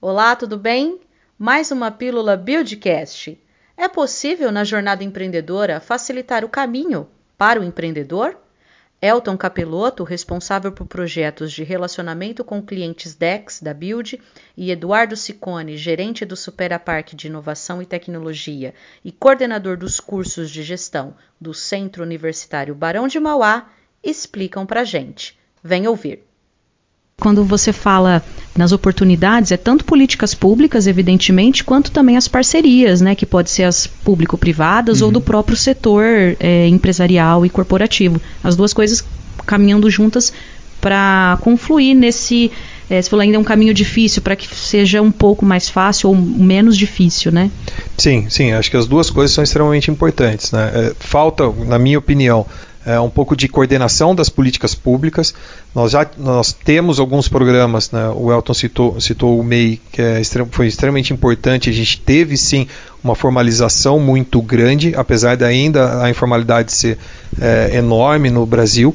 Olá, tudo bem? Mais uma pílula Buildcast. É possível na jornada empreendedora facilitar o caminho para o empreendedor? Elton Capeloto, responsável por projetos de relacionamento com clientes DEX da Build, e Eduardo Ciccone, gerente do Superapark de Inovação e Tecnologia e coordenador dos cursos de gestão do Centro Universitário Barão de Mauá, explicam para gente. Vem ouvir. Quando você fala nas oportunidades, é tanto políticas públicas, evidentemente, quanto também as parcerias, né, que pode ser as público-privadas uhum. ou do próprio setor é, empresarial e corporativo. As duas coisas caminhando juntas para confluir nesse, é, se falou ainda é um caminho difícil, para que seja um pouco mais fácil ou menos difícil, né? Sim, sim, acho que as duas coisas são extremamente importantes. Né? É, falta, na minha opinião, é, um pouco de coordenação das políticas públicas. Nós já nós temos alguns programas, né, o Elton citou, citou o MEI, que é, foi extremamente importante. A gente teve sim uma formalização muito grande, apesar de ainda a informalidade ser é, enorme no Brasil.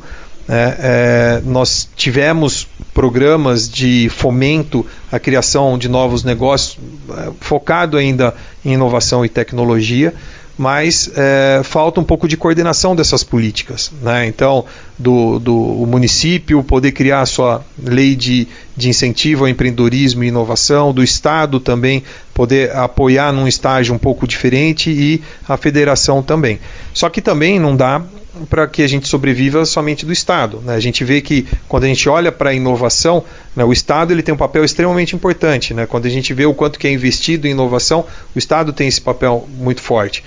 É, é, nós tivemos programas de fomento à criação de novos negócios, é, focado ainda em inovação e tecnologia mas é, falta um pouco de coordenação dessas políticas. Né? Então, do, do município poder criar a sua lei de, de incentivo ao empreendedorismo e inovação, do Estado também poder apoiar num estágio um pouco diferente e a federação também. Só que também não dá para que a gente sobreviva somente do Estado. Né? A gente vê que quando a gente olha para a inovação, né, o Estado ele tem um papel extremamente importante. Né? Quando a gente vê o quanto que é investido em inovação, o Estado tem esse papel muito forte.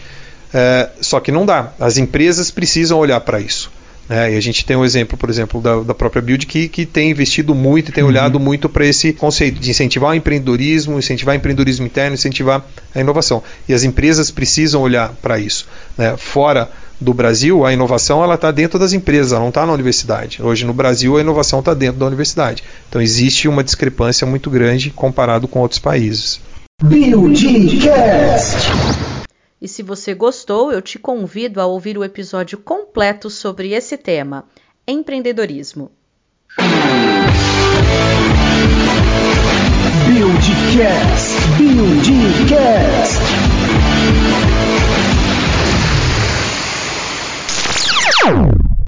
É, só que não dá. As empresas precisam olhar para isso. Né? E a gente tem um exemplo, por exemplo, da, da própria Build que, que tem investido muito e tem uhum. olhado muito para esse conceito de incentivar o empreendedorismo, incentivar o empreendedorismo interno, incentivar a inovação. E as empresas precisam olhar para isso. Né? Fora do Brasil, a inovação ela está dentro das empresas, ela não está na universidade. Hoje no Brasil a inovação está dentro da universidade. Então existe uma discrepância muito grande comparado com outros países. Buildcast. E se você gostou, eu te convido a ouvir o episódio completo sobre esse tema: empreendedorismo.